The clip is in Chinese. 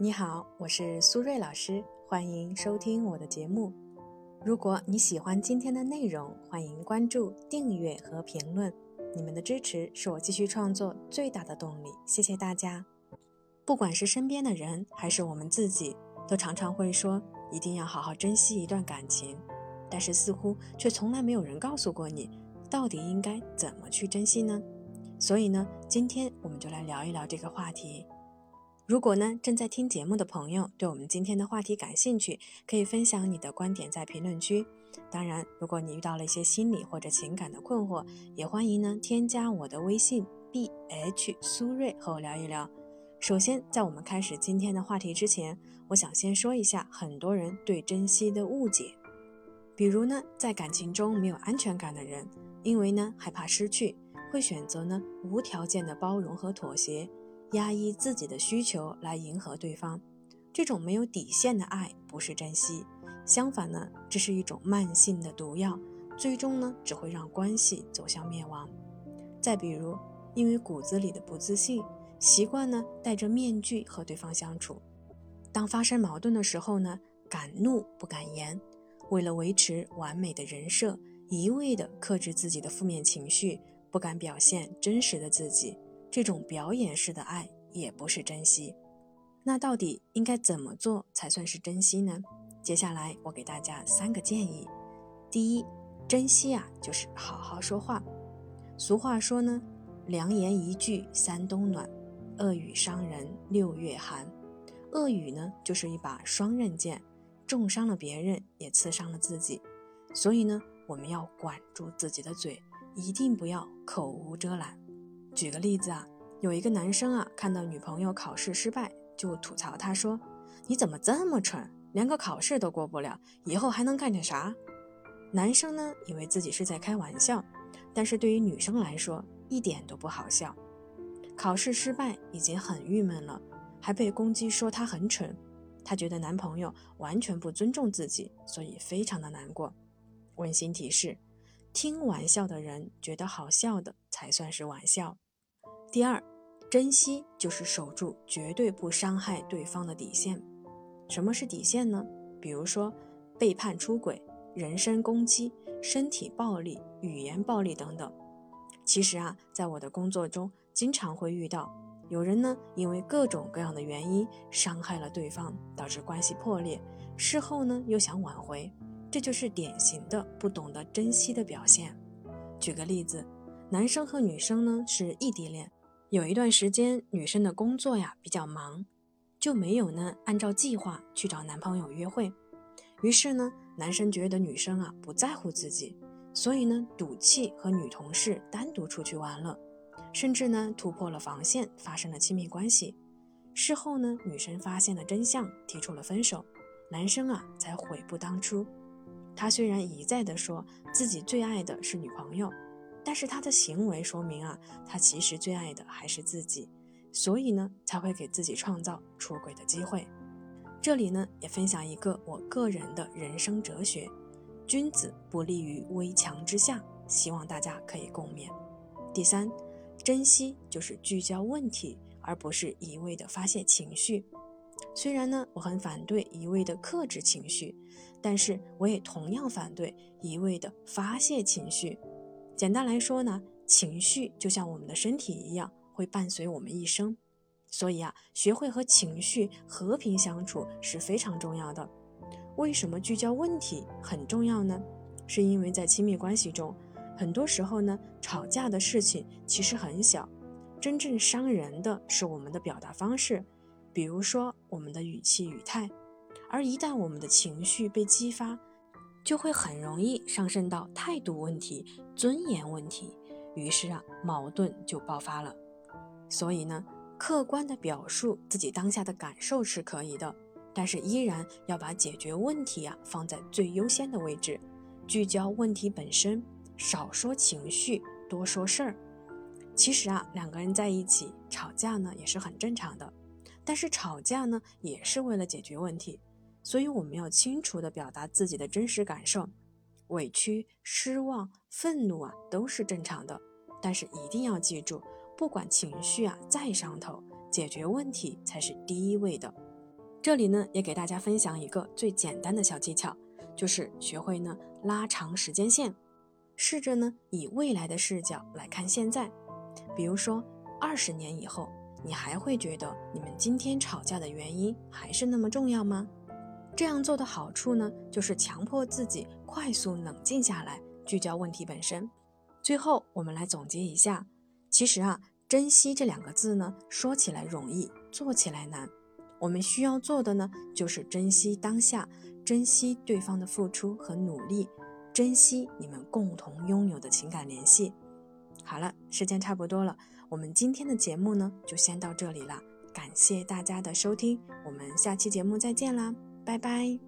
你好，我是苏瑞老师，欢迎收听我的节目。如果你喜欢今天的内容，欢迎关注、订阅和评论。你们的支持是我继续创作最大的动力，谢谢大家。不管是身边的人，还是我们自己，都常常会说一定要好好珍惜一段感情，但是似乎却从来没有人告诉过你，到底应该怎么去珍惜呢？所以呢，今天我们就来聊一聊这个话题。如果呢正在听节目的朋友对我们今天的话题感兴趣，可以分享你的观点在评论区。当然，如果你遇到了一些心理或者情感的困惑，也欢迎呢添加我的微信 b h 苏瑞和我聊一聊。首先，在我们开始今天的话题之前，我想先说一下很多人对珍惜的误解。比如呢，在感情中没有安全感的人，因为呢害怕失去，会选择呢无条件的包容和妥协。压抑自己的需求来迎合对方，这种没有底线的爱不是珍惜，相反呢，这是一种慢性的毒药，最终呢只会让关系走向灭亡。再比如，因为骨子里的不自信，习惯呢戴着面具和对方相处，当发生矛盾的时候呢，敢怒不敢言，为了维持完美的人设，一味的克制自己的负面情绪，不敢表现真实的自己。这种表演式的爱也不是珍惜，那到底应该怎么做才算是珍惜呢？接下来我给大家三个建议。第一，珍惜啊，就是好好说话。俗话说呢，良言一句三冬暖，恶语伤人六月寒。恶语呢，就是一把双刃剑，重伤了别人，也刺伤了自己。所以呢，我们要管住自己的嘴，一定不要口无遮拦。举个例子啊，有一个男生啊，看到女朋友考试失败，就吐槽她说：“你怎么这么蠢，连个考试都过不了，以后还能干点啥？”男生呢，以为自己是在开玩笑，但是对于女生来说，一点都不好笑。考试失败已经很郁闷了，还被攻击说她很蠢，她觉得男朋友完全不尊重自己，所以非常的难过。温馨提示：听玩笑的人觉得好笑的才算是玩笑。第二，珍惜就是守住绝对不伤害对方的底线。什么是底线呢？比如说背叛、出轨、人身攻击、身体暴力、语言暴力等等。其实啊，在我的工作中，经常会遇到有人呢，因为各种各样的原因伤害了对方，导致关系破裂，事后呢又想挽回，这就是典型的不懂得珍惜的表现。举个例子，男生和女生呢是异地恋。有一段时间，女生的工作呀比较忙，就没有呢按照计划去找男朋友约会。于是呢，男生觉得女生啊不在乎自己，所以呢赌气和女同事单独出去玩了，甚至呢突破了防线，发生了亲密关系。事后呢，女生发现了真相，提出了分手，男生啊才悔不当初。他虽然一再的说自己最爱的是女朋友。但是他的行为说明啊，他其实最爱的还是自己，所以呢才会给自己创造出轨的机会。这里呢也分享一个我个人的人生哲学：君子不立于危墙之下。希望大家可以共勉。第三，珍惜就是聚焦问题，而不是一味的发泄情绪。虽然呢我很反对一味的克制情绪，但是我也同样反对一味的发泄情绪。简单来说呢，情绪就像我们的身体一样，会伴随我们一生。所以啊，学会和情绪和平相处是非常重要的。为什么聚焦问题很重要呢？是因为在亲密关系中，很多时候呢，吵架的事情其实很小，真正伤人的是我们的表达方式，比如说我们的语气语态。而一旦我们的情绪被激发，就会很容易上升到态度问题、尊严问题，于是啊，矛盾就爆发了。所以呢，客观的表述自己当下的感受是可以的，但是依然要把解决问题啊放在最优先的位置，聚焦问题本身，少说情绪，多说事儿。其实啊，两个人在一起吵架呢也是很正常的，但是吵架呢也是为了解决问题。所以我们要清楚地表达自己的真实感受，委屈、失望、愤怒啊都是正常的，但是一定要记住，不管情绪啊再上头，解决问题才是第一位的。这里呢，也给大家分享一个最简单的小技巧，就是学会呢拉长时间线，试着呢以未来的视角来看现在。比如说，二十年以后，你还会觉得你们今天吵架的原因还是那么重要吗？这样做的好处呢，就是强迫自己快速冷静下来，聚焦问题本身。最后，我们来总结一下，其实啊，珍惜这两个字呢，说起来容易，做起来难。我们需要做的呢，就是珍惜当下，珍惜对方的付出和努力，珍惜你们共同拥有的情感联系。好了，时间差不多了，我们今天的节目呢，就先到这里了。感谢大家的收听，我们下期节目再见啦，拜拜。